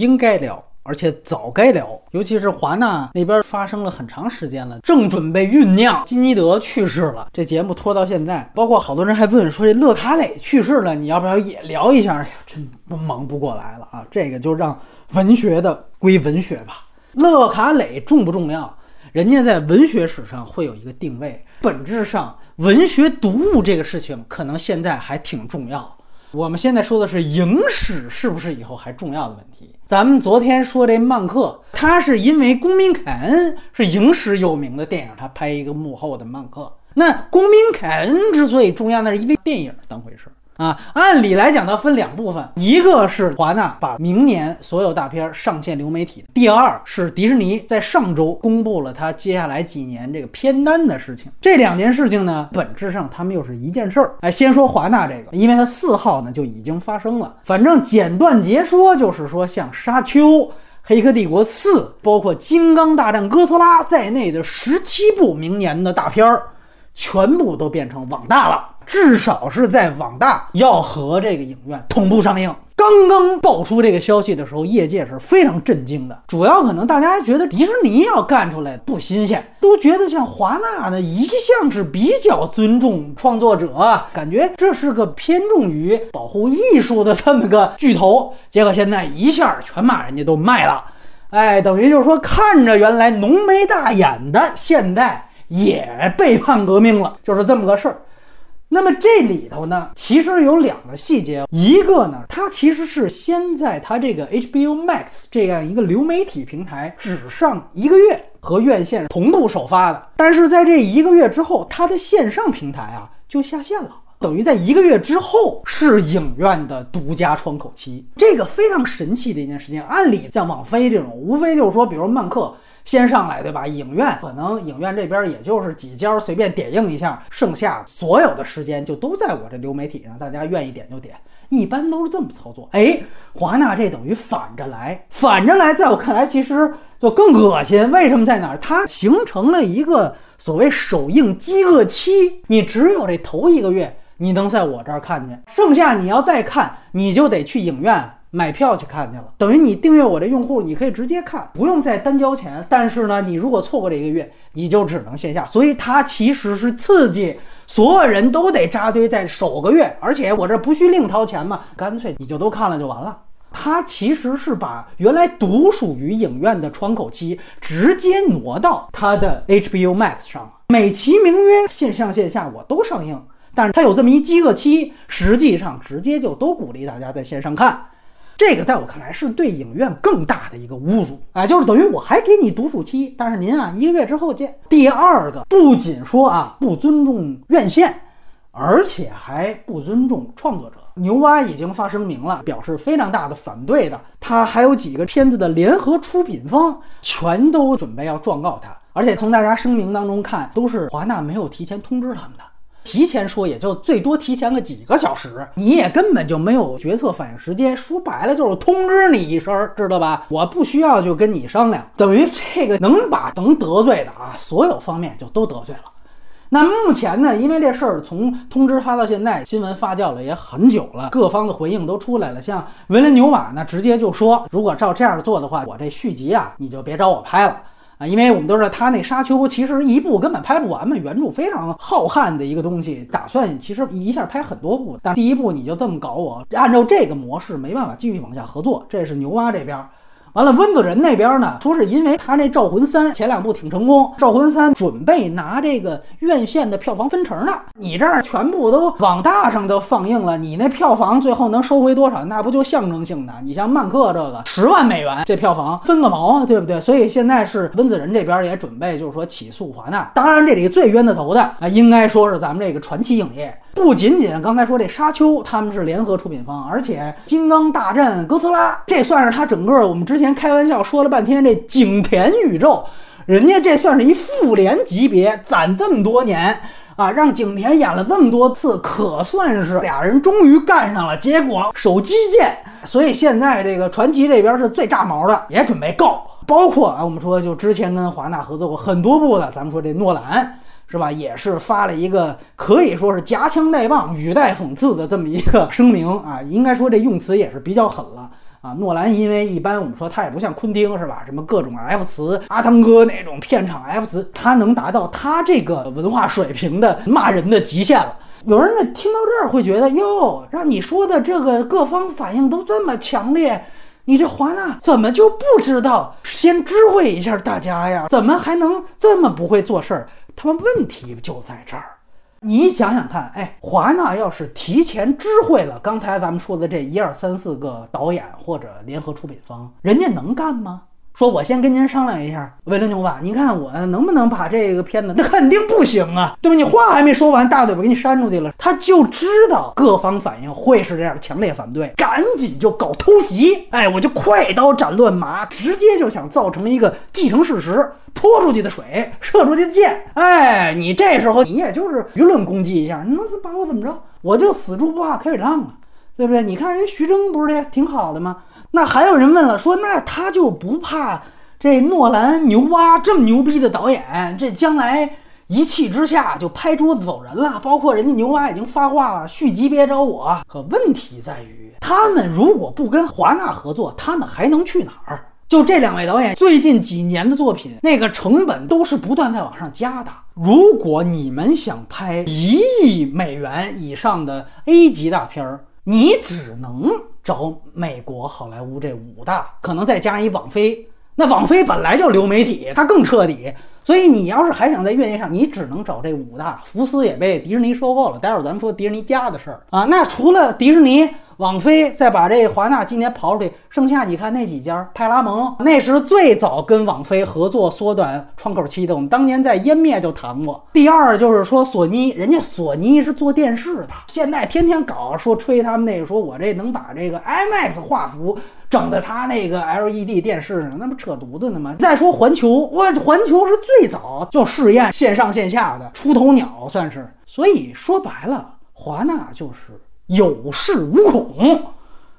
应该聊。而且早该聊，尤其是华纳那边发生了很长时间了，正准备酝酿。基尼德去世了，这节目拖到现在，包括好多人还问说这勒卡雷去世了，你要不要也聊一下？哎呀，真忙不过来了啊！这个就让文学的归文学吧。勒卡雷重不重要？人家在文学史上会有一个定位，本质上文学读物这个事情可能现在还挺重要。我们现在说的是影史是不是以后还重要的问题？咱们昨天说这曼克，他是因为《公民凯恩》是影史有名的电影，他拍一个幕后的曼克。那《公民凯恩》之所以重要，那是因为电影当回事。啊，按理来讲，它分两部分，一个是华纳把明年所有大片上线流媒体，第二是迪士尼在上周公布了它接下来几年这个片单的事情。这两件事情呢，本质上他们又是一件事儿。哎，先说华纳这个，因为它四号呢就已经发生了。反正简断截说，就是说像《沙丘》《黑客帝国四》，包括《金刚大战哥斯拉》在内的十七部明年的大片儿，全部都变成网大了。至少是在网大要和这个影院同步上映。刚刚爆出这个消息的时候，业界是非常震惊的。主要可能大家觉得迪士尼要干出来不新鲜，都觉得像华纳呢一向是比较尊重创作者，感觉这是个偏重于保护艺术的这么个巨头。结果现在一下全把人家都卖了，哎，等于就是说看着原来浓眉大眼的，现在也背叛革命了，就是这么个事儿。那么这里头呢，其实有两个细节，一个呢，它其实是先在它这个 HBO Max 这样一个流媒体平台只上一个月，和院线同步首发的。但是在这一个月之后，它的线上平台啊就下线了，等于在一个月之后是影院的独家窗口期，这个非常神奇的一件事情。按理像网飞这种，无非就是说，比如漫客。先上来，对吧？影院可能影院这边也就是几家随便点映一下，剩下所有的时间就都在我这流媒体上，大家愿意点就点，一般都是这么操作。哎，华纳这等于反着来，反着来，在我看来其实就更恶心。为什么在哪儿？它形成了一个所谓首映饥饿期，你只有这头一个月你能在我这儿看见，剩下你要再看，你就得去影院。买票去看去了，等于你订阅我这用户，你可以直接看，不用再单交钱。但是呢，你如果错过这一个月，你就只能线下。所以它其实是刺激所有人都得扎堆在首个月，而且我这不需另掏钱嘛，干脆你就都看了就完了。它其实是把原来独属于影院的窗口期直接挪到它的 HBO Max 上了，美其名曰线上线下我都上映，但是它有这么一饥饿期，实际上直接就都鼓励大家在线上看。这个在我看来是对影院更大的一个侮辱啊！就是等于我还给你独处期，但是您啊一个月之后见。第二个，不仅说啊不尊重院线，而且还不尊重创作者。牛蛙已经发声明了，表示非常大的反对的。他还有几个片子的联合出品方全都准备要状告他，而且从大家声明当中看，都是华纳没有提前通知他们的。提前说也就最多提前个几个小时，你也根本就没有决策反应时间。说白了就是通知你一声，知道吧？我不需要就跟你商量，等于这个能把能得罪的啊，所有方面就都得罪了。那目前呢，因为这事儿从通知发到现在，新闻发酵了也很久了，各方的回应都出来了。像维伦纽瓦呢，直接就说，如果照这样做的话，我这续集啊，你就别找我拍了。啊，因为我们都知道他那沙丘其实一部根本拍不完嘛，原著非常浩瀚的一个东西，打算其实一下拍很多部，但第一部你就这么搞我，按照这个模式没办法继续往下合作，这是牛蛙这边。完了，温子仁那边呢，说是因为他那《招魂三》前两部挺成功，《招魂三》准备拿这个院线的票房分成呢。你这儿全部都网大上都放映了，你那票房最后能收回多少？那不就象征性的？你像漫客这个十万美元这票房分个毛啊，对不对？所以现在是温子仁这边也准备就是说起诉华纳。当然，这里最冤的头的啊，应该说是咱们这个传奇影业。不仅仅刚才说这沙丘他们是联合出品方，而且金刚大战哥斯拉这算是他整个我们之前开玩笑说了半天这景田宇宙，人家这算是一复联级别，攒这么多年啊，让景田演了这么多次，可算是俩人终于干上了。结果手机见，所以现在这个传奇这边是最炸毛的，也准备告，包括啊我们说就之前跟华纳合作过很多部的，咱们说这诺兰。是吧？也是发了一个可以说是夹枪带棒、语带讽刺的这么一个声明啊，应该说这用词也是比较狠了啊。诺兰因为一般我们说他也不像昆汀是吧？什么各种 F 词，阿汤哥那种片场 F 词，他能达到他这个文化水平的骂人的极限了。有人呢听到这儿会觉得哟，让你说的这个各方反应都这么强烈。你这华纳怎么就不知道先知会一下大家呀？怎么还能这么不会做事儿？他们问题就在这儿。你想想看，哎，华纳要是提前知会了刚才咱们说的这一二三四个导演或者联合出品方，人家能干吗？说，我先跟您商量一下，维伦纽瓦，你看我能不能把这个片子？那肯定不行啊，对吧？你话还没说完，大嘴巴给你扇出去了。他就知道各方反应会是这样，强烈反对，赶紧就搞偷袭。哎，我就快刀斩乱麻，直接就想造成一个既成事实：泼出去的水，射出去的箭。哎，你这时候你也就是舆论攻击一下，你能把我怎么着？我就死猪不怕开水烫啊，对不对？你看人徐峥不是也挺好的吗？那还有人问了，说那他就不怕这诺兰牛蛙这么牛逼的导演，这将来一气之下就拍桌子走人了？包括人家牛蛙已经发话了，续集别找我。可问题在于，他们如果不跟华纳合作，他们还能去哪儿？就这两位导演最近几年的作品，那个成本都是不断在往上加的。如果你们想拍一亿美元以上的 A 级大片儿，你只能。找美国好莱坞这五大，可能再加上一网飞，那网飞本来就流媒体，它更彻底。所以你要是还想在院线上，你只能找这五大。福斯也被迪士尼收购了，待会儿咱们说迪士尼家的事儿啊。那除了迪士尼。网飞再把这华纳今年刨出去，剩下你看那几家，派拉蒙那是最早跟网飞合作缩短窗口期的，我们当年在湮灭就谈过。第二就是说索尼，人家索尼是做电视的，现在天天搞说吹他们那个，说我这能把这个 IMAX 画幅整在他那个 LED 电视上，那不扯犊子呢吗？再说环球，我环球是最早就试验线上线下的出头鸟，算是。所以说白了，华纳就是。有恃无恐，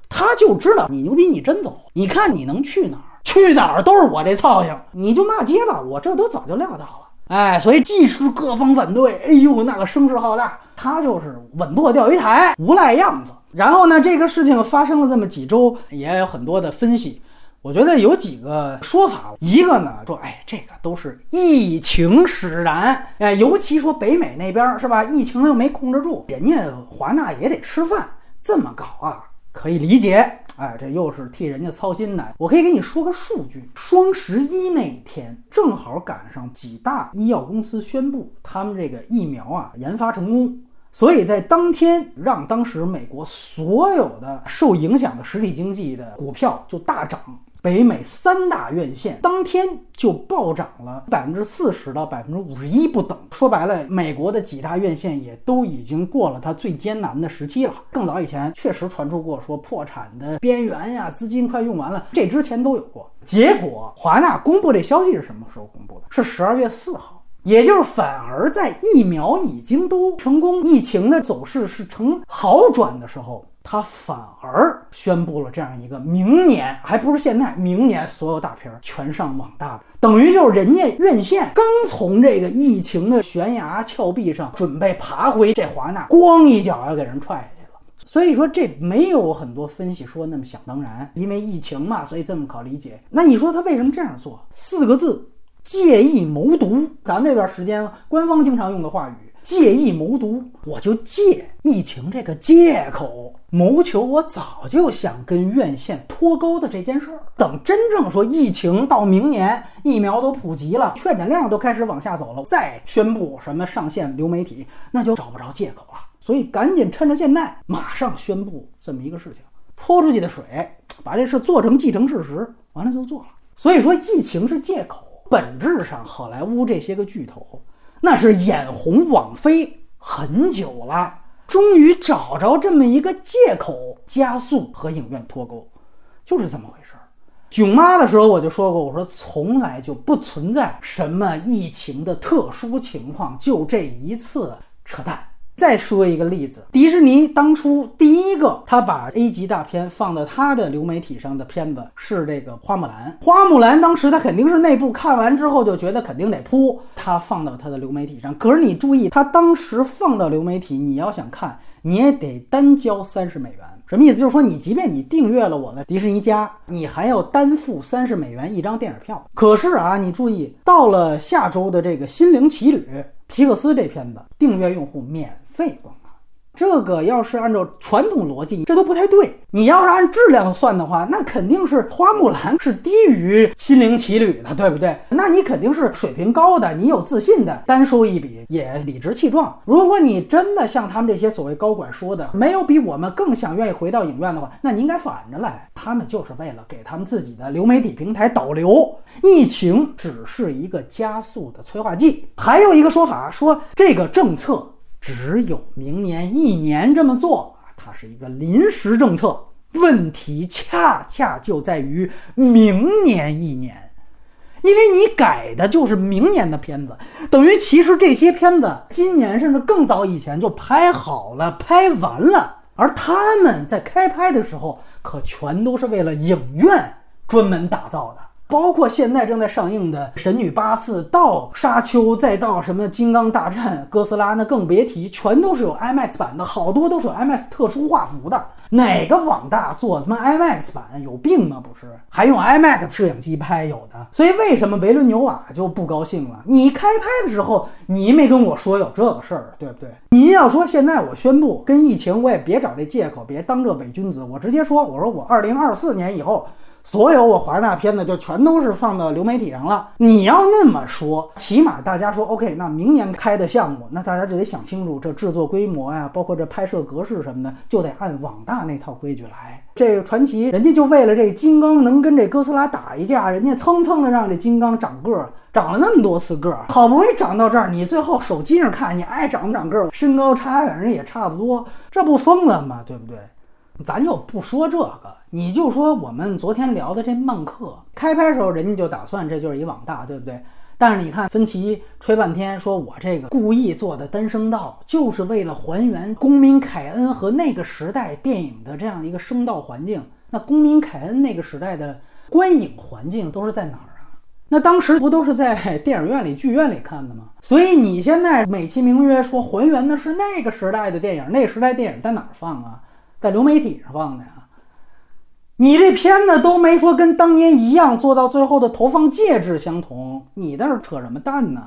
他就知道你牛逼，你真走，你看你能去哪儿？去哪儿都是我这操性，你就骂街吧，我这都早就料到了。哎，所以即使各方反对，哎呦那个声势浩大，他就是稳坐钓鱼台，无赖样子。然后呢，这个事情发生了这么几周，也有很多的分析。我觉得有几个说法，一个呢说，哎，这个都是疫情使然，哎，尤其说北美那边是吧，疫情又没控制住，人家华纳也得吃饭，这么搞啊，可以理解，哎，这又是替人家操心的。我可以给你说个数据，双十一那一天正好赶上几大医药公司宣布他们这个疫苗啊研发成功，所以在当天让当时美国所有的受影响的实体经济的股票就大涨。北美三大院线当天就暴涨了百分之四十到百分之五十一不等。说白了，美国的几大院线也都已经过了它最艰难的时期了。更早以前确实传出过说破产的边缘呀，资金快用完了，这之前都有过。结果华纳公布这消息是什么时候公布的？是十二月四号，也就是反而在疫苗已经都成功，疫情的走势是呈好转的时候。他反而宣布了这样一个明年，还不是现在，明年所有大片全上网大的，等于就是人家院线刚从这个疫情的悬崖峭壁上准备爬回，这华纳咣一脚要给人踹下去了。所以说这没有很多分析说那么想当然，因为疫情嘛，所以这么好理解。那你说他为什么这样做？四个字：借意谋独。咱们这段时间官方经常用的话语。借意谋独，我就借疫情这个借口谋求我早就想跟院线脱钩的这件事儿。等真正说疫情到明年疫苗都普及了，确诊量都开始往下走了，再宣布什么上线流媒体，那就找不着借口了。所以赶紧趁着现在，马上宣布这么一个事情，泼出去的水，把这事做成既成事实，完了就做了。所以说疫情是借口，本质上好莱坞这些个巨头。那是眼红网飞很久了，终于找着这么一个借口，加速和影院脱钩，就是这么回事儿。囧妈的时候我就说过，我说从来就不存在什么疫情的特殊情况，就这一次扯淡。再说一个例子，迪士尼当初第一个他把 A 级大片放到他的流媒体上的片子是这个《花木兰》。花木兰当时他肯定是内部看完之后就觉得肯定得扑，他放到他的流媒体上。可是你注意，他当时放到流媒体，你要想看，你也得单交三十美元。什么意思？就是说，你即便你订阅了我的迪士尼加，你还要单付三十美元一张电影票。可是啊，你注意，到了下周的这个《心灵奇旅》，提克斯这片子，订阅用户免费观看。这个要是按照传统逻辑，这都不太对。你要是按质量算的话，那肯定是花木兰是低于心灵奇旅的，对不对？那你肯定是水平高的，你有自信的，单收一笔也理直气壮。如果你真的像他们这些所谓高管说的，没有比我们更想愿意回到影院的话，那你应该反着来。他们就是为了给他们自己的流媒体平台导流，疫情只是一个加速的催化剂。还有一个说法说，这个政策。只有明年一年这么做啊，它是一个临时政策。问题恰恰就在于明年一年，因为你改的就是明年的片子，等于其实这些片子今年甚至更早以前就拍好了、拍完了，而他们在开拍的时候可全都是为了影院专门打造的。包括现在正在上映的《神女八四》到《沙丘》，再到什么《金刚大战》《哥斯拉》，那更别提，全都是有 IMAX 版的，好多都是有 IMAX 特殊画幅的。哪个网大做他妈 IMAX 版？有病吗？不是，还用 IMAX 摄影机拍？有的。所以为什么维伦纽瓦就不高兴了？你开拍的时候，你没跟我说有这个事儿，对不对？您要说现在我宣布跟疫情，我也别找这借口，别当这伪君子，我直接说，我说我二零二四年以后。所有我华纳片子就全都是放到流媒体上了。你要那么说，起码大家说 OK，那明年开的项目，那大家就得想清楚这制作规模呀，包括这拍摄格式什么的，就得按网大那套规矩来。这个传奇，人家就为了这金刚能跟这哥斯拉打一架，人家蹭蹭的让这金刚长个儿，长了那么多次个儿，好不容易长到这儿，你最后手机上看你爱长不长个儿，身高差反正也差不多，这不疯了吗？对不对？咱就不说这个，你就说我们昨天聊的这漫客开拍时候，人家就打算这就是一网大，对不对？但是你看芬奇吹半天，说我这个故意做的单声道，就是为了还原公民凯恩和那个时代电影的这样一个声道环境。那公民凯恩那个时代的观影环境都是在哪儿啊？那当时不都是在 电影院里、剧院里看的吗？所以你现在美其名曰说还原的是那个时代的电影，那时代电影在哪儿放啊？在流媒体上放的呀，你这片子都没说跟当年一样做到最后的投放介质相同，你在这扯什么蛋呢？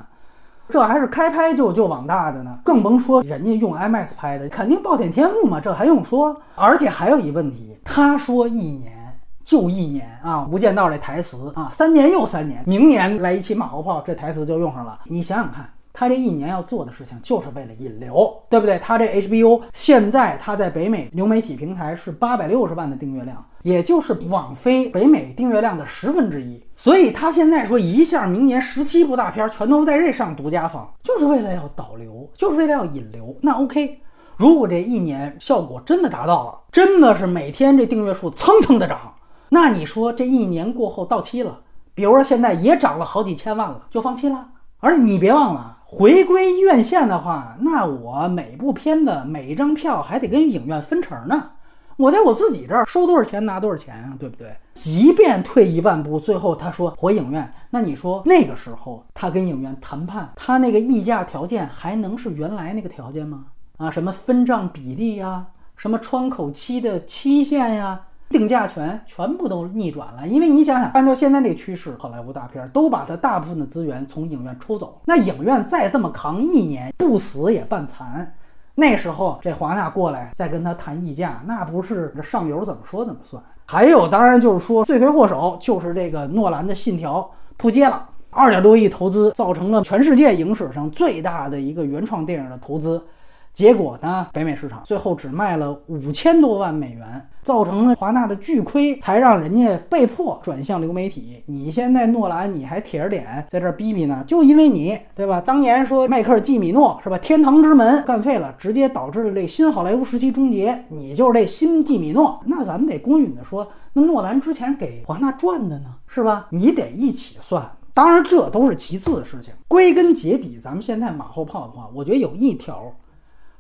这还是开拍就就网大的呢，更甭说人家用 IMAX 拍的，肯定暴殄天物嘛，这还用说？而且还有一问题，他说一年就一年啊，《无间道》这台词啊，三年又三年，明年来一期马后炮，这台词就用上了，你想想看。他这一年要做的事情就是为了引流，对不对？他这 HBO 现在他在北美流媒体平台是八百六十万的订阅量，也就是网飞北美订阅量的十分之一。所以他现在说一下明年十七部大片全都在这上独家放，就是为了要导流，就是为了要引流。那 OK，如果这一年效果真的达到了，真的是每天这订阅数蹭蹭的涨，那你说这一年过后到期了，比如说现在也涨了好几千万了，就放弃了？而且你别忘了。回归院线的话，那我每部片子每一张票还得跟影院分成呢。我在我自己这儿收多少钱拿多少钱啊，对不对？即便退一万步，最后他说回影院，那你说那个时候他跟影院谈判，他那个议价条件还能是原来那个条件吗？啊，什么分账比例呀，什么窗口期的期限呀？定价权全部都逆转了，因为你想想，按照现在这趋势，好莱坞大片都把它大部分的资源从影院抽走，那影院再这么扛一年，不死也半残。那时候这华纳过来再跟他谈溢价，那不是这上游怎么说怎么算？还有，当然就是说罪魁祸首就是这个诺兰的《信条》扑街了，二点多亿投资，造成了全世界影史上最大的一个原创电影的投资。结果呢？北美市场最后只卖了五千多万美元，造成了华纳的巨亏，才让人家被迫转向流媒体。你现在诺兰，你还铁着脸在这逼逼呢？就因为你，对吧？当年说迈克尔·季米诺是吧？天堂之门干废了，直接导致了这新好莱坞时期终结。你就是这新季米诺，那咱们得公允的说，那诺兰之前给华纳赚的呢，是吧？你得一起算。当然，这都是其次的事情。归根结底，咱们现在马后炮的话，我觉得有一条。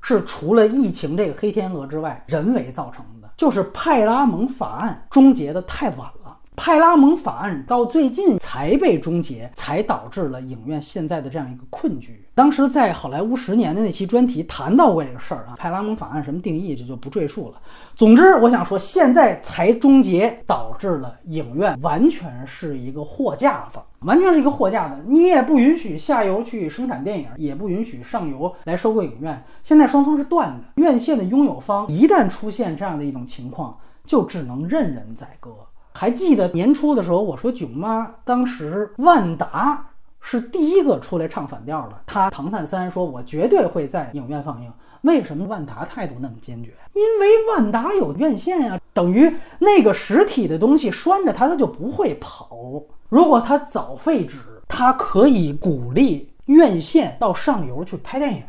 是除了疫情这个黑天鹅之外，人为造成的，就是派拉蒙法案终结的太晚了。派拉蒙法案到最近才被终结，才导致了影院现在的这样一个困局。当时在好莱坞十年的那期专题谈到过这个事儿啊，派拉蒙法案什么定义，这就不赘述了。总之，我想说，现在才终结，导致了影院完全是一个货架子，完全是一个货架子。你也不允许下游去生产电影，也不允许上游来收购影院。现在双方是断的，院线的拥有方一旦出现这样的一种情况，就只能任人宰割。还记得年初的时候，我说囧妈当时万达。是第一个出来唱反调的。他《唐探三》说：“我绝对会在影院放映。”为什么万达态度那么坚决？因为万达有院线呀，等于那个实体的东西拴着它，它就不会跑。如果它早废止，它可以鼓励院线到上游去拍电影。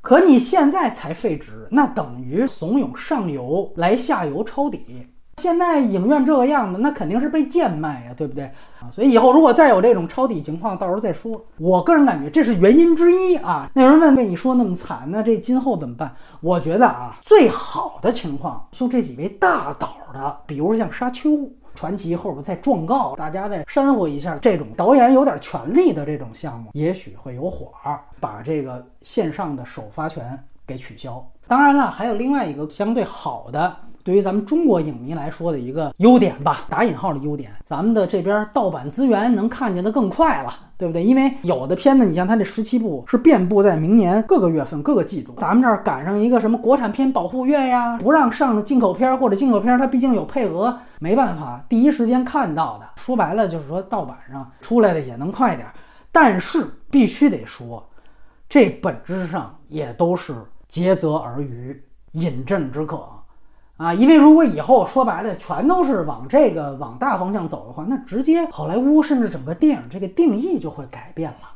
可你现在才废止，那等于怂恿上游来下游抄底。现在影院这个样子，那肯定是被贱卖呀，对不对啊？所以以后如果再有这种抄底情况，到时候再说。我个人感觉这是原因之一啊。那有人问，被你说那么惨，那这今后怎么办？我觉得啊，最好的情况就这几位大导的，比如像《沙丘》《传奇》后边再状告，大家再煽乎一下，这种导演有点权利的这种项目，也许会有火儿，把这个线上的首发权给取消。当然了，还有另外一个相对好的。对于咱们中国影迷来说的一个优点吧，打引号的优点，咱们的这边盗版资源能看见的更快了，对不对？因为有的片子，你像它这十七部是遍布在明年各个月份、各个季度，咱们这儿赶上一个什么国产片保护月呀，不让上的进口片或者进口片，它毕竟有配额，没办法第一时间看到的。说白了就是说盗版上出来的也能快点，但是必须得说，这本质上也都是竭泽而渔，饮鸩止渴。啊，因为如果以后说白了全都是往这个往大方向走的话，那直接好莱坞甚至整个电影这个定义就会改变了。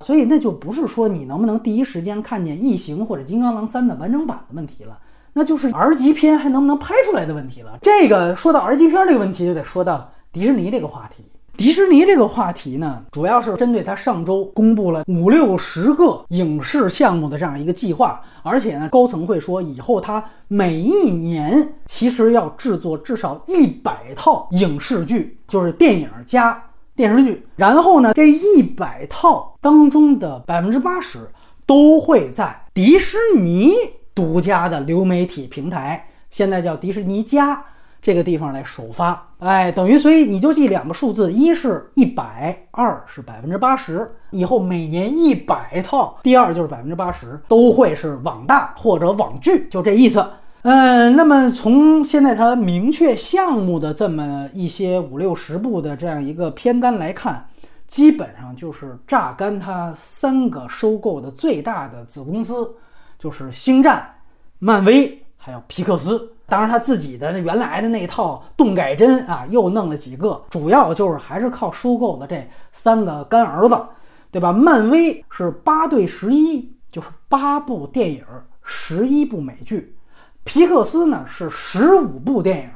所以那就不是说你能不能第一时间看见《异形》或者《金刚狼三》的完整版的问题了，那就是 R 级片还能不能拍出来的问题了。这个说到 R 级片这个问题，就得说到迪士尼这个话题。迪士尼这个话题呢，主要是针对他上周公布了五六十个影视项目的这样一个计划，而且呢，高层会说以后他每一年其实要制作至少一百套影视剧，就是电影加电视剧。然后呢，这一百套当中的百分之八十都会在迪士尼独家的流媒体平台，现在叫迪士尼加。这个地方来首发，哎，等于所以你就记两个数字，一是一百，二是百分之八十。以后每年一百套，第二就是百分之八十都会是网大或者网剧，就这意思。嗯，那么从现在它明确项目的这么一些五六十部的这样一个片单来看，基本上就是榨干它三个收购的最大的子公司，就是星战、漫威还有皮克斯。当然，他自己的原来的那套动改真啊，又弄了几个，主要就是还是靠收购的这三个干儿子，对吧？漫威是八对十一，就是八部电影，十一部美剧；皮克斯呢是十五部电影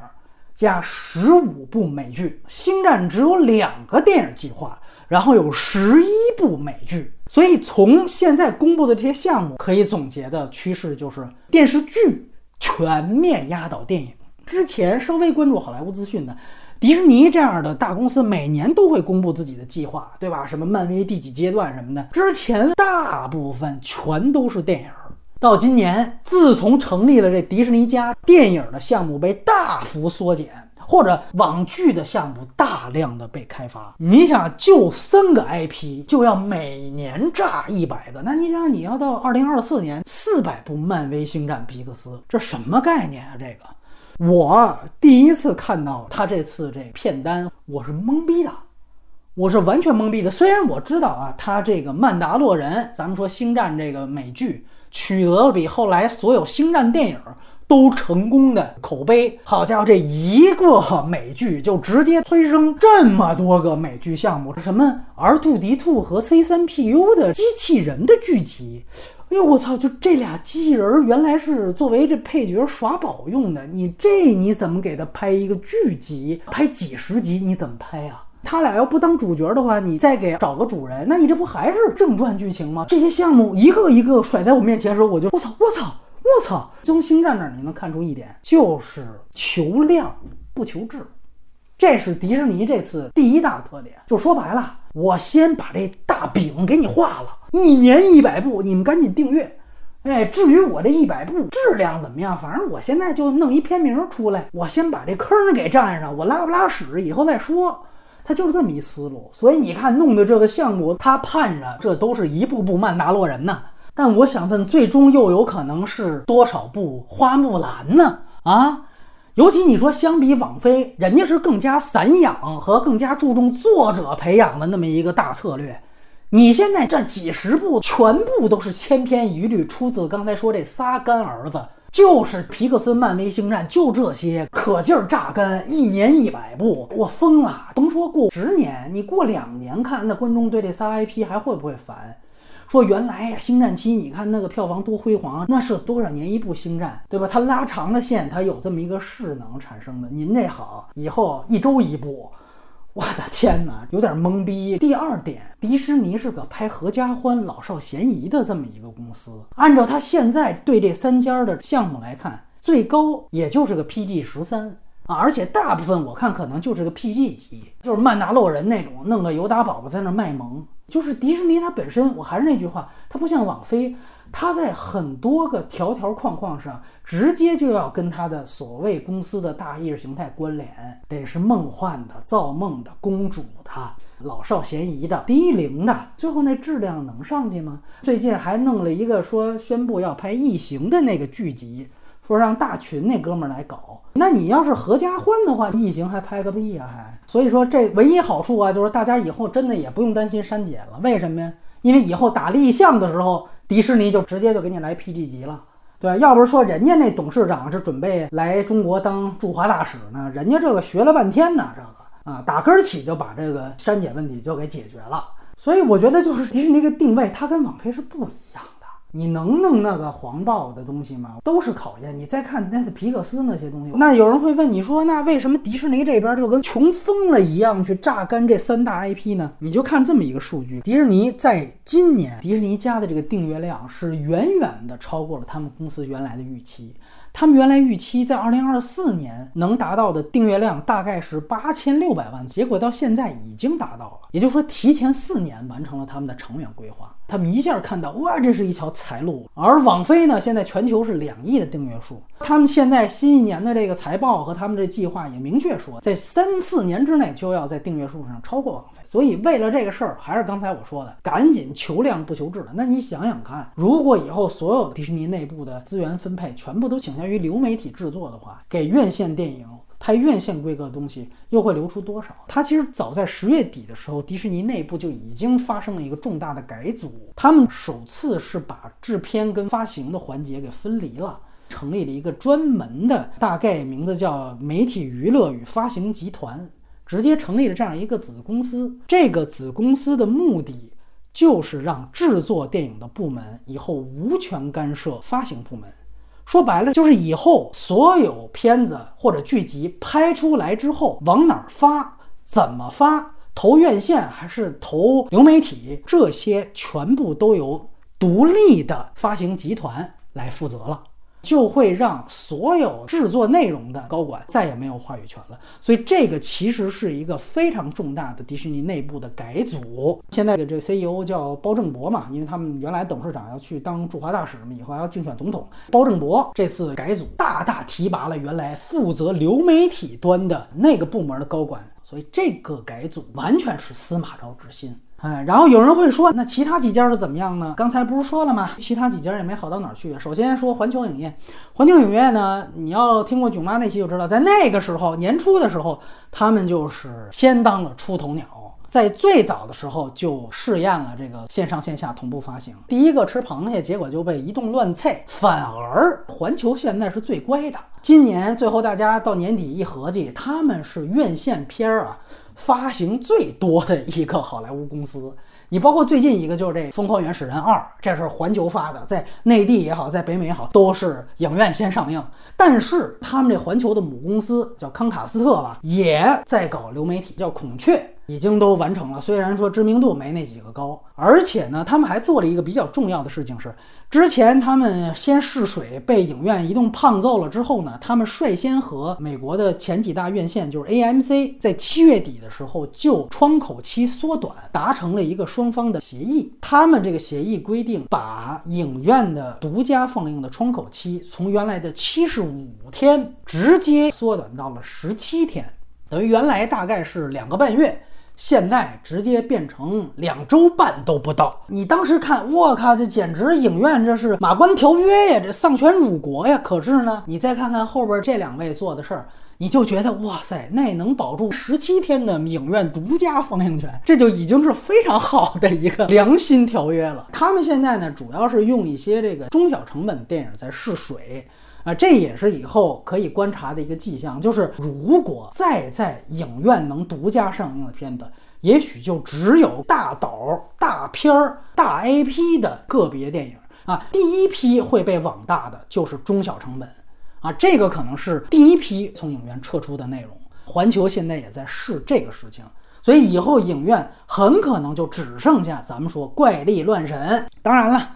加十五部美剧；星战只有两个电影计划，然后有十一部美剧。所以从现在公布的这些项目，可以总结的趋势就是电视剧。全面压倒电影。之前稍微关注好莱坞资讯的，迪士尼这样的大公司每年都会公布自己的计划，对吧？什么漫威第几阶段什么的，之前大部分全都是电影。到今年，自从成立了这迪士尼家，电影的项目被大幅缩减。或者网剧的项目大量的被开发，你想就三个 IP 就要每年炸一百个，那你想你要到二零二四年四百部漫威星战皮克斯，这什么概念啊？这个我第一次看到他这次这片单，我是懵逼的，我是完全懵逼的。虽然我知道啊，他这个曼达洛人，咱们说星战这个美剧取得了比后来所有星战电影。都成功的口碑，好家伙，这一个美剧就直接催生这么多个美剧项目，什么 R two D two 和 C 三 P U 的机器人的剧集，哎呦我操，就这俩机器人原来是作为这配角耍宝用的，你这你怎么给他拍一个剧集，拍几十集你怎么拍呀？他俩要不当主角的话，你再给找个主人，那你这不还是正传剧情吗？这些项目一个一个甩在我面前的时候，我就我操我操。我操！从星战那儿你能看出一点，就是求量不求质，这是迪士尼这次第一大特点。就说白了，我先把这大饼给你画了，一年一百部，你们赶紧订阅。哎，至于我这一百部质量怎么样，反正我现在就弄一片名出来，我先把这坑给占上，我拉不拉屎以后再说。他就是这么一思路，所以你看弄的这个项目，他盼着这都是一步步曼达洛人呢。但我想问，最终又有可能是多少部花木兰呢？啊，尤其你说相比网飞，人家是更加散养和更加注重作者培养的那么一个大策略。你现在这几十部全部都是千篇一律，出自刚才说这仨干儿子。就是皮克斯、漫威、星战，就这些，可劲儿榨干，一年一百部，我疯了。甭说过十年，你过两年看，那观众对这仨 IP 还会不会烦？说原来呀，星战七，你看那个票房多辉煌，那是多少年一部星战，对吧？它拉长的线，它有这么一个势能产生的。您这好，以后一周一部。我的天哪，有点懵逼。第二点，迪士尼是个拍合家欢、老少咸宜的这么一个公司。按照他现在对这三家的项目来看，最高也就是个 PG 十三啊，而且大部分我看可能就是个 PG 级，就是曼达洛人那种，弄个尤达宝宝在那卖萌。就是迪士尼它本身，我还是那句话，它不像网飞。它在很多个条条框框上，直接就要跟它的所谓公司的大意识形态关联，得是梦幻的、造梦的、公主的、老少咸宜的、低龄的，最后那质量能上去吗？最近还弄了一个说宣布要拍异形的那个剧集，说让大群那哥们儿来搞。那你要是合家欢的话，异形还拍个屁呀？还所以说这唯一好处啊，就是大家以后真的也不用担心删减了。为什么呀？因为以后打立项的时候。迪士尼就直接就给你来 PG 级了，对要不是说人家那董事长是准备来中国当驻华大使呢，人家这个学了半天呢，这个啊打根儿起就把这个删减问题就给解决了。所以我觉得就是迪士尼个定位，它跟网飞是不一样。你能弄那个黄暴的东西吗？都是考验。你再看那皮克斯那些东西，那有人会问你说，那为什么迪士尼这边就跟穷疯了一样去榨干这三大 IP 呢？你就看这么一个数据，迪士尼在今年迪士尼家的这个订阅量是远远的超过了他们公司原来的预期。他们原来预期在二零二四年能达到的订阅量大概是八千六百万，结果到现在已经达到了，也就是说提前四年完成了他们的长远规划。他们一下看到，哇，这是一条财路。而网飞呢，现在全球是两亿的订阅数，他们现在新一年的这个财报和他们这计划也明确说，在三四年之内就要在订阅数上超过网飞。所以为了这个事儿，还是刚才我说的，赶紧求量不求质了。那你想想看，如果以后所有迪士尼内部的资源分配全部都倾向于流媒体制作的话，给院线电影。拍院线规格的东西又会流出多少？它其实早在十月底的时候，迪士尼内部就已经发生了一个重大的改组。他们首次是把制片跟发行的环节给分离了，成立了一个专门的，大概名字叫媒体娱乐与发行集团，直接成立了这样一个子公司。这个子公司的目的就是让制作电影的部门以后无权干涉发行部门。说白了，就是以后所有片子或者剧集拍出来之后，往哪儿发，怎么发，投院线还是投流媒体，这些全部都由独立的发行集团来负责了。就会让所有制作内容的高管再也没有话语权了，所以这个其实是一个非常重大的迪士尼内部的改组。现在的这个 CEO 叫包正博嘛，因为他们原来董事长要去当驻华大使嘛，以后还要竞选总统。包正博这次改组，大大提拔了原来负责流媒体端的那个部门的高管，所以这个改组完全是司马昭之心。哎，然后有人会说，那其他几家是怎么样呢？刚才不是说了吗？其他几家也没好到哪儿去。首先说环球影业，环球影业呢，你要听过囧妈那期就知道，在那个时候年初的时候，他们就是先当了出头鸟，在最早的时候就试验了这个线上线下同步发行，第一个吃螃蟹，结果就被一动乱菜。反而环球现在是最乖的，今年最后大家到年底一合计，他们是院线片儿啊。发行最多的一个好莱坞公司，你包括最近一个就是这《疯狂原始人二》，这是环球发的，在内地也好，在北美也好，都是影院先上映。但是他们这环球的母公司叫康卡斯特吧，也在搞流媒体，叫孔雀。已经都完成了。虽然说知名度没那几个高，而且呢，他们还做了一个比较重要的事情是，之前他们先试水被影院一顿胖揍了之后呢，他们率先和美国的前几大院线，就是 AMC，在七月底的时候就窗口期缩短达成了一个双方的协议。他们这个协议规定，把影院的独家放映的窗口期从原来的七十五天直接缩短到了十七天。等于原来大概是两个半月，现在直接变成两周半都不到。你当时看，我靠，这简直影院这是马关条约呀，这丧权辱国呀！可是呢，你再看看后边这两位做的事儿，你就觉得哇塞，那能保住十七天的影院独家放映权，这就已经是非常好的一个良心条约了。他们现在呢，主要是用一些这个中小成本电影在试水。啊，这也是以后可以观察的一个迹象，就是如果再在影院能独家上映的片子，也许就只有大导、大片儿、大 IP 的个别电影啊。第一批会被网大的就是中小成本啊，这个可能是第一批从影院撤出的内容。环球现在也在试这个事情，所以以后影院很可能就只剩下咱们说怪力乱神。当然了。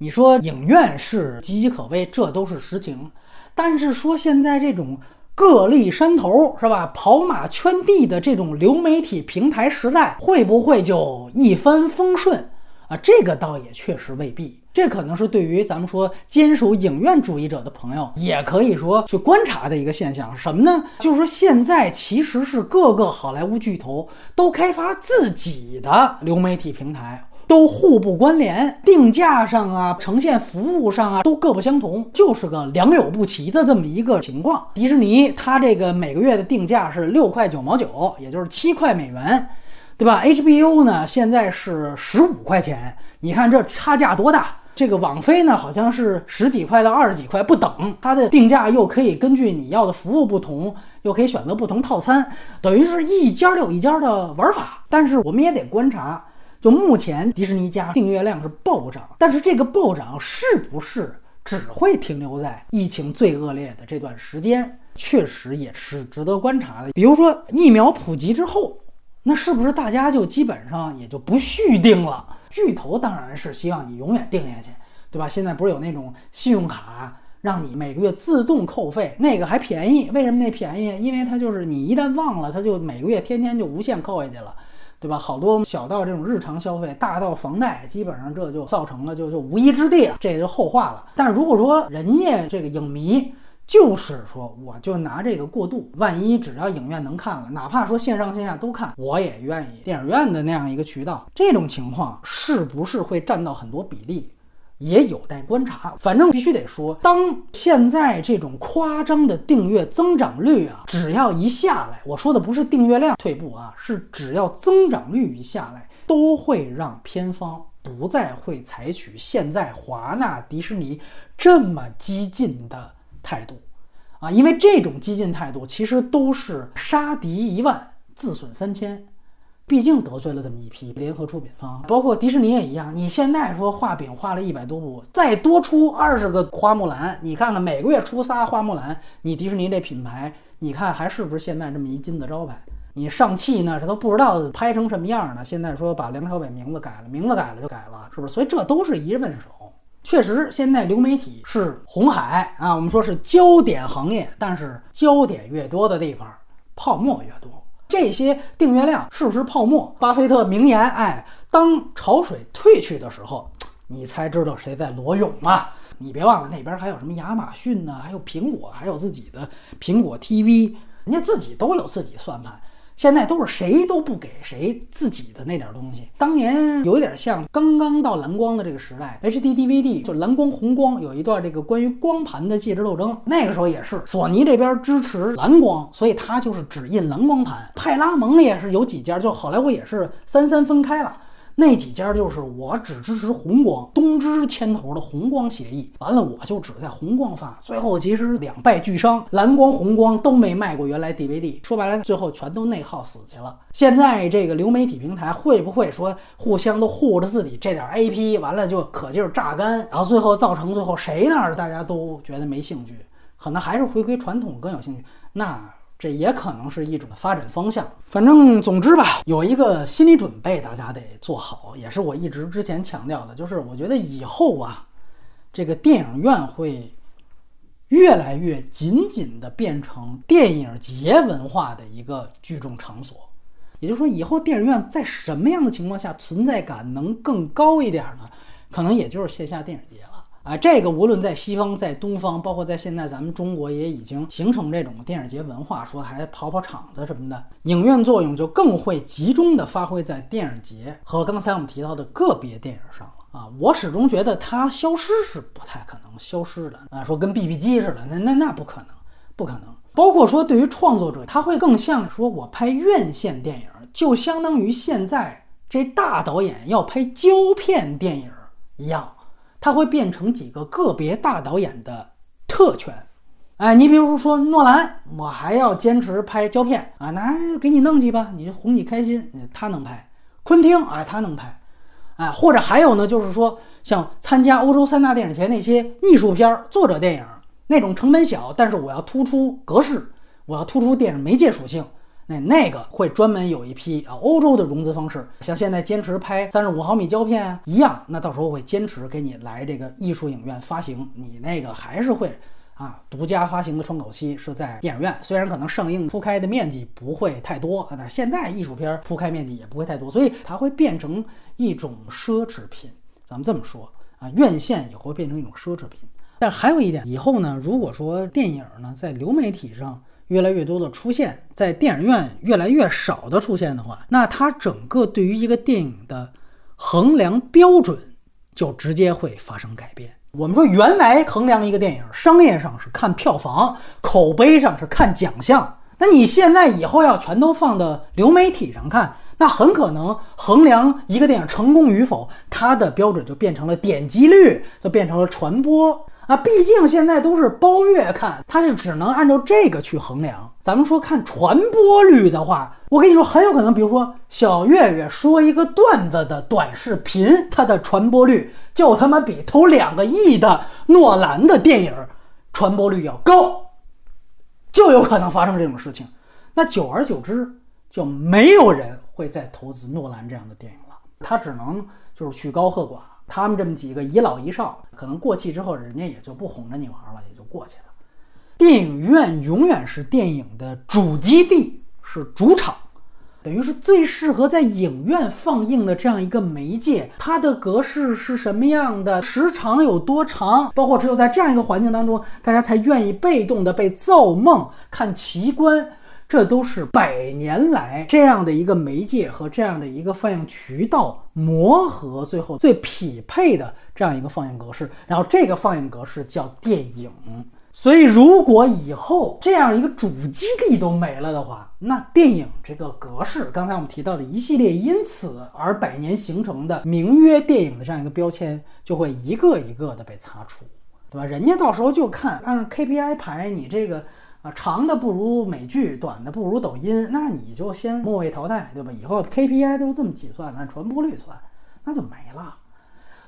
你说影院是岌岌可危，这都是实情。但是说现在这种各立山头是吧，跑马圈地的这种流媒体平台时代，会不会就一帆风顺啊？这个倒也确实未必。这可能是对于咱们说坚守影院主义者的朋友，也可以说去观察的一个现象。什么呢？就是说现在其实是各个好莱坞巨头都开发自己的流媒体平台。都互不关联，定价上啊，呈现服务上啊，都各不相同，就是个良莠不齐的这么一个情况。迪士尼它这个每个月的定价是六块九毛九，也就是七块美元，对吧？HBO 呢现在是十五块钱，你看这差价多大？这个网飞呢好像是十几块到二十几块不等，它的定价又可以根据你要的服务不同，又可以选择不同套餐，等于是一家有一家的玩法。但是我们也得观察。就目前，迪士尼家订阅量是暴涨，但是这个暴涨是不是只会停留在疫情最恶劣的这段时间？确实也是值得观察的。比如说疫苗普及之后，那是不是大家就基本上也就不续订了？巨头当然是希望你永远订下去，对吧？现在不是有那种信用卡让你每个月自动扣费，那个还便宜？为什么那便宜？因为它就是你一旦忘了，它就每个月天天就无限扣下去了。对吧？好多小到这种日常消费，大到房贷，基本上这就造成了就就无一之地了，这也就后话了。但是如果说人家这个影迷就是说，我就拿这个过渡，万一只要影院能看了，哪怕说线上线下都看，我也愿意电影院的那样一个渠道，这种情况是不是会占到很多比例？也有待观察，反正必须得说，当现在这种夸张的订阅增长率啊，只要一下来，我说的不是订阅量退步啊，是只要增长率一下来，都会让片方不再会采取现在华纳迪士尼这么激进的态度啊，因为这种激进态度其实都是杀敌一万，自损三千。毕竟得罪了这么一批联合出品方，包括迪士尼也一样。你现在说画饼画了一百多部，再多出二十个花木兰，你看看每个月出仨花木兰，你迪士尼这品牌，你看还是不是现在这么一金字招牌？你上汽呢，这都不知道拍成什么样呢。现在说把梁朝伟名字改了，名字改了就改了，是不是？所以这都是一问手。确实，现在流媒体是红海啊，我们说是焦点行业，但是焦点越多的地方，泡沫越多。这些订阅量是不是泡沫？巴菲特名言：“哎，当潮水退去的时候，你才知道谁在裸泳嘛。”你别忘了，那边还有什么亚马逊呢？还有苹果，还有自己的苹果 TV，人家自己都有自己算盘。现在都是谁都不给谁自己的那点东西。当年有一点像刚刚到蓝光的这个时代，HD DVD 就蓝光红光有一段这个关于光盘的介质斗争。那个时候也是索尼这边支持蓝光，所以它就是只印蓝光盘。派拉蒙也是有几家，就好莱坞也是三三分开了。那几家就是我只支持红光，东芝牵头的红光协议，完了我就只在红光发，最后其实两败俱伤，蓝光红光都没卖过原来 DVD，说白了最后全都内耗死去了。现在这个流媒体平台会不会说互相都护着自己这点 AP，完了就可劲儿榨干，然后最后造成最后谁那儿大家都觉得没兴趣，可能还是回归传统更有兴趣，那这也可能是一种发展方向。反正总之吧，有一个心理准备，大家得做好，也是我一直之前强调的，就是我觉得以后啊，这个电影院会越来越紧紧的变成电影节文化的一个聚众场所。也就是说，以后电影院在什么样的情况下存在感能更高一点呢？可能也就是线下电影节了。啊，这个无论在西方，在东方，包括在现在咱们中国，也已经形成这种电影节文化，说还跑跑场子什么的，影院作用就更会集中的发挥在电影节和刚才我们提到的个别电影上了啊。我始终觉得它消失是不太可能消失的啊，说跟 BB 机似的，那那那不可能，不可能。包括说对于创作者，他会更像说我拍院线电影，就相当于现在这大导演要拍胶片电影一样。它会变成几个个别大导演的特权，哎，你比如说诺兰，我还要坚持拍胶片啊，那给你弄去吧，你哄你开心，他能拍。昆汀，哎，他能拍，哎，或者还有呢，就是说像参加欧洲三大电影节那些艺术片、作者电影那种成本小，但是我要突出格式，我要突出电影媒介属性。那那个会专门有一批啊，欧洲的融资方式，像现在坚持拍三十五毫米胶片一样，那到时候会坚持给你来这个艺术影院发行，你那个还是会啊，独家发行的窗口期是在电影院，虽然可能上映铺开的面积不会太多啊，但现在艺术片铺开面积也不会太多，所以它会变成一种奢侈品。咱们这么说啊，院线也会变成一种奢侈品。但还有一点，以后呢，如果说电影呢在流媒体上，越来越多的出现在电影院，越来越少的出现的话，那它整个对于一个电影的衡量标准就直接会发生改变。我们说原来衡量一个电影，商业上是看票房，口碑上是看奖项。那你现在以后要全都放到流媒体上看，那很可能衡量一个电影成功与否，它的标准就变成了点击率，就变成了传播。啊，毕竟现在都是包月看，它是只能按照这个去衡量。咱们说看传播率的话，我跟你说，很有可能，比如说小岳岳说一个段子的短视频，它的传播率就他妈比投两个亿的诺兰的电影传播率要高，就有可能发生这种事情。那久而久之，就没有人会再投资诺兰这样的电影了，他只能就是曲高和寡。他们这么几个遗老遗少，可能过气之后，人家也就不哄着你玩了，也就过去了。电影院永远是电影的主基地，是主场，等于是最适合在影院放映的这样一个媒介。它的格式是什么样的，时长有多长，包括只有在这样一个环境当中，大家才愿意被动的被造梦看奇观。这都是百年来这样的一个媒介和这样的一个放映渠道磨合，最后最匹配的这样一个放映格式。然后这个放映格式叫电影。所以，如果以后这样一个主基地都没了的话，那电影这个格式，刚才我们提到的一系列因此而百年形成的名曰电影的这样一个标签，就会一个一个的被擦除，对吧？人家到时候就看按 KPI 排你这个。啊，长的不如美剧，短的不如抖音，那你就先末位淘汰，对吧？以后 KPI 都是这么计算，按传播率算，那就没了。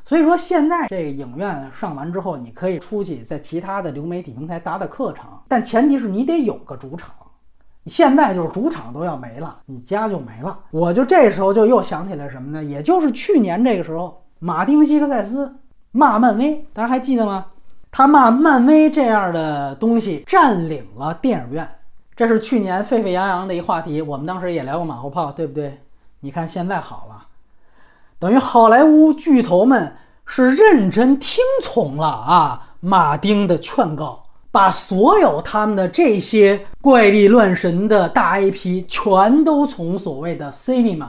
所以说，现在这个影院上完之后，你可以出去在其他的流媒体平台打打客场，但前提是你得有个主场。你现在就是主场都要没了，你家就没了。我就这时候就又想起来什么呢？也就是去年这个时候，马丁·西克塞斯骂漫威，大家还记得吗？他骂漫威这样的东西占领了电影院，这是去年沸沸扬扬的一话题。我们当时也聊过马后炮，对不对？你看现在好了，等于好莱坞巨头们是认真听从了啊马丁的劝告，把所有他们的这些怪力乱神的大 IP 全都从所谓的 cinema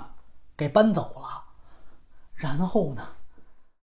给搬走了。然后呢？